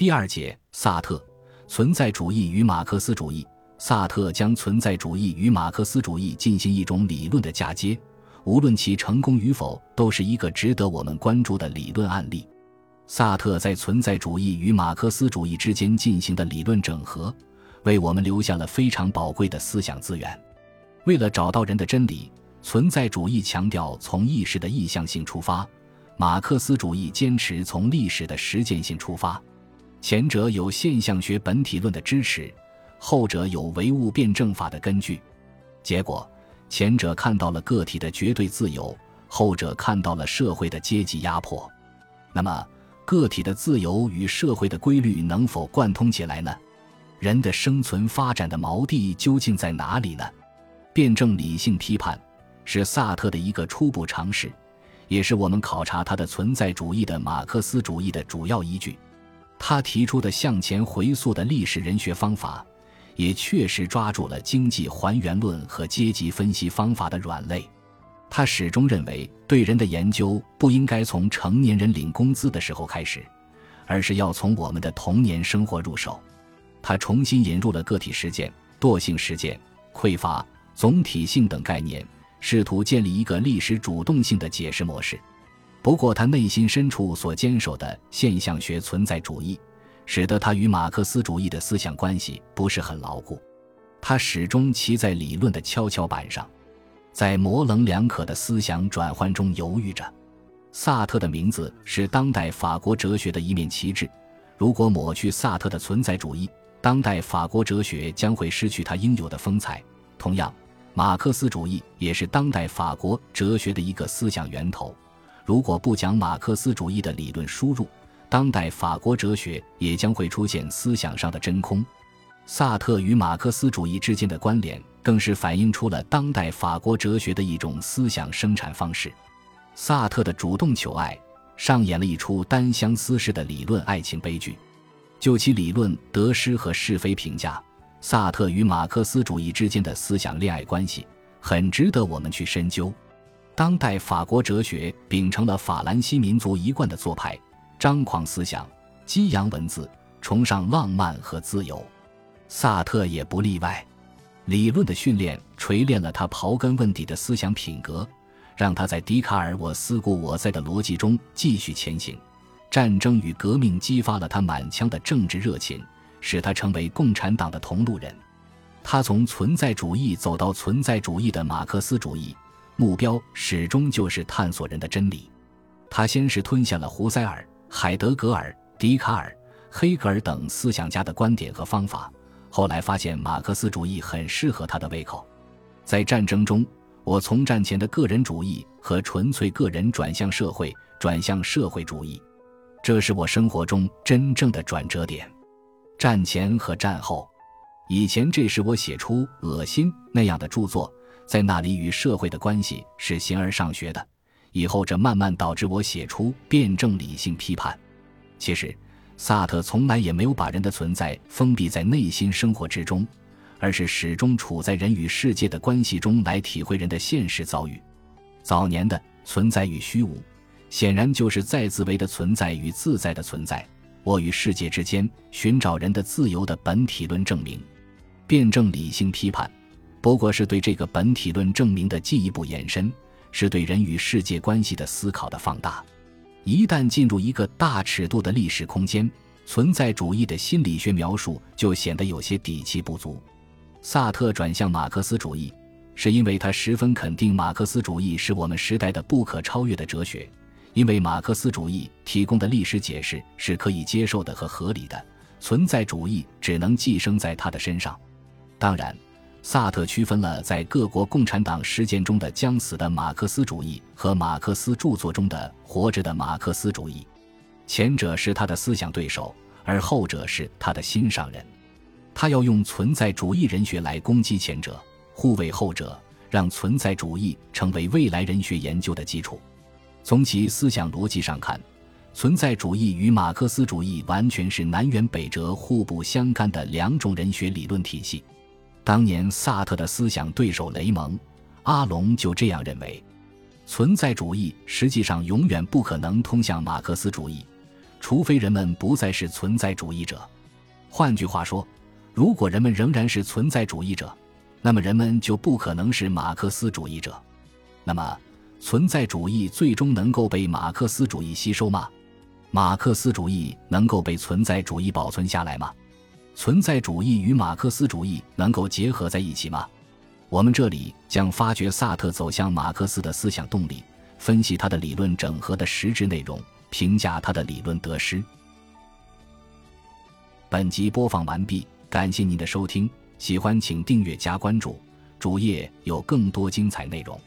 第二节，萨特存在主义与马克思主义。萨特将存在主义与马克思主义进行一种理论的嫁接，无论其成功与否，都是一个值得我们关注的理论案例。萨特在存在主义与马克思主义之间进行的理论整合，为我们留下了非常宝贵的思想资源。为了找到人的真理，存在主义强调从意识的意向性出发，马克思主义坚持从历史的实践性出发。前者有现象学本体论的支持。后者有唯物辩证法的根据，结果前者看到了个体的绝对自由，后者看到了社会的阶级压迫。那么，个体的自由与社会的规律能否贯通起来呢？人的生存发展的锚地究竟在哪里呢？辩证理性批判是萨特的一个初步尝试，也是我们考察他的存在主义的马克思主义的主要依据。他提出的向前回溯的历史人学方法。也确实抓住了经济还原论和阶级分析方法的软肋。他始终认为，对人的研究不应该从成年人领工资的时候开始，而是要从我们的童年生活入手。他重新引入了个体实践、惰性实践、匮乏、总体性等概念，试图建立一个历史主动性的解释模式。不过，他内心深处所坚守的现象学存在主义。使得他与马克思主义的思想关系不是很牢固，他始终骑在理论的跷跷板上，在模棱两可的思想转换中犹豫着。萨特的名字是当代法国哲学的一面旗帜，如果抹去萨特的存在主义，当代法国哲学将会失去它应有的风采。同样，马克思主义也是当代法国哲学的一个思想源头，如果不讲马克思主义的理论输入。当代法国哲学也将会出现思想上的真空。萨特与马克思主义之间的关联，更是反映出了当代法国哲学的一种思想生产方式。萨特的主动求爱，上演了一出单相思式的理论爱情悲剧。就其理论得失和是非评价，萨特与马克思主义之间的思想恋爱关系，很值得我们去深究。当代法国哲学秉承了法兰西民族一贯的做派。张狂思想，激扬文字，崇尚浪漫和自由，萨特也不例外。理论的训练锤炼了他刨根问底的思想品格，让他在笛卡尔“我思故我在”的逻辑中继续前行。战争与革命激发了他满腔的政治热情，使他成为共产党的同路人。他从存在主义走到存在主义的马克思主义，目标始终就是探索人的真理。他先是吞下了胡塞尔。海德格尔、笛卡尔、黑格尔等思想家的观点和方法，后来发现马克思主义很适合他的胃口。在战争中，我从战前的个人主义和纯粹个人转向社会，转向社会主义，这是我生活中真正的转折点。战前和战后，以前这是我写出《恶心》那样的著作，在那里与社会的关系是形而上学的。以后，这慢慢导致我写出辩证理性批判。其实，萨特从来也没有把人的存在封闭在内心生活之中，而是始终处在人与世界的关系中来体会人的现实遭遇。早年的存在与虚无，显然就是在自为的存在与自在的存在，我与世界之间寻找人的自由的本体论证明。辩证理性批判，不过是对这个本体论证明的进一步延伸。是对人与世界关系的思考的放大。一旦进入一个大尺度的历史空间，存在主义的心理学描述就显得有些底气不足。萨特转向马克思主义，是因为他十分肯定马克思主义是我们时代的不可超越的哲学，因为马克思主义提供的历史解释是可以接受的和合理的，存在主义只能寄生在他的身上。当然。萨特区分了在各国共产党实践中的将死的马克思主义和马克思著作中的活着的马克思主义，前者是他的思想对手，而后者是他的心上人。他要用存在主义人学来攻击前者，护卫后者，让存在主义成为未来人学研究的基础。从其思想逻辑上看，存在主义与马克思主义完全是南辕北辙、互不相干的两种人学理论体系。当年萨特的思想对手雷蒙·阿隆就这样认为：存在主义实际上永远不可能通向马克思主义。除非人们不再是存在主义者。换句话说，如果人们仍然是存在主义者，那么人们就不可能是马克思主义者。那么，存在主义最终能够被马克思主义吸收吗？马克思主义能够被存在主义保存下来吗？存在主义与马克思主义能够结合在一起吗？我们这里将发掘萨特走向马克思的思想动力，分析他的理论整合的实质内容，评价他的理论得失。本集播放完毕，感谢您的收听，喜欢请订阅加关注，主页有更多精彩内容。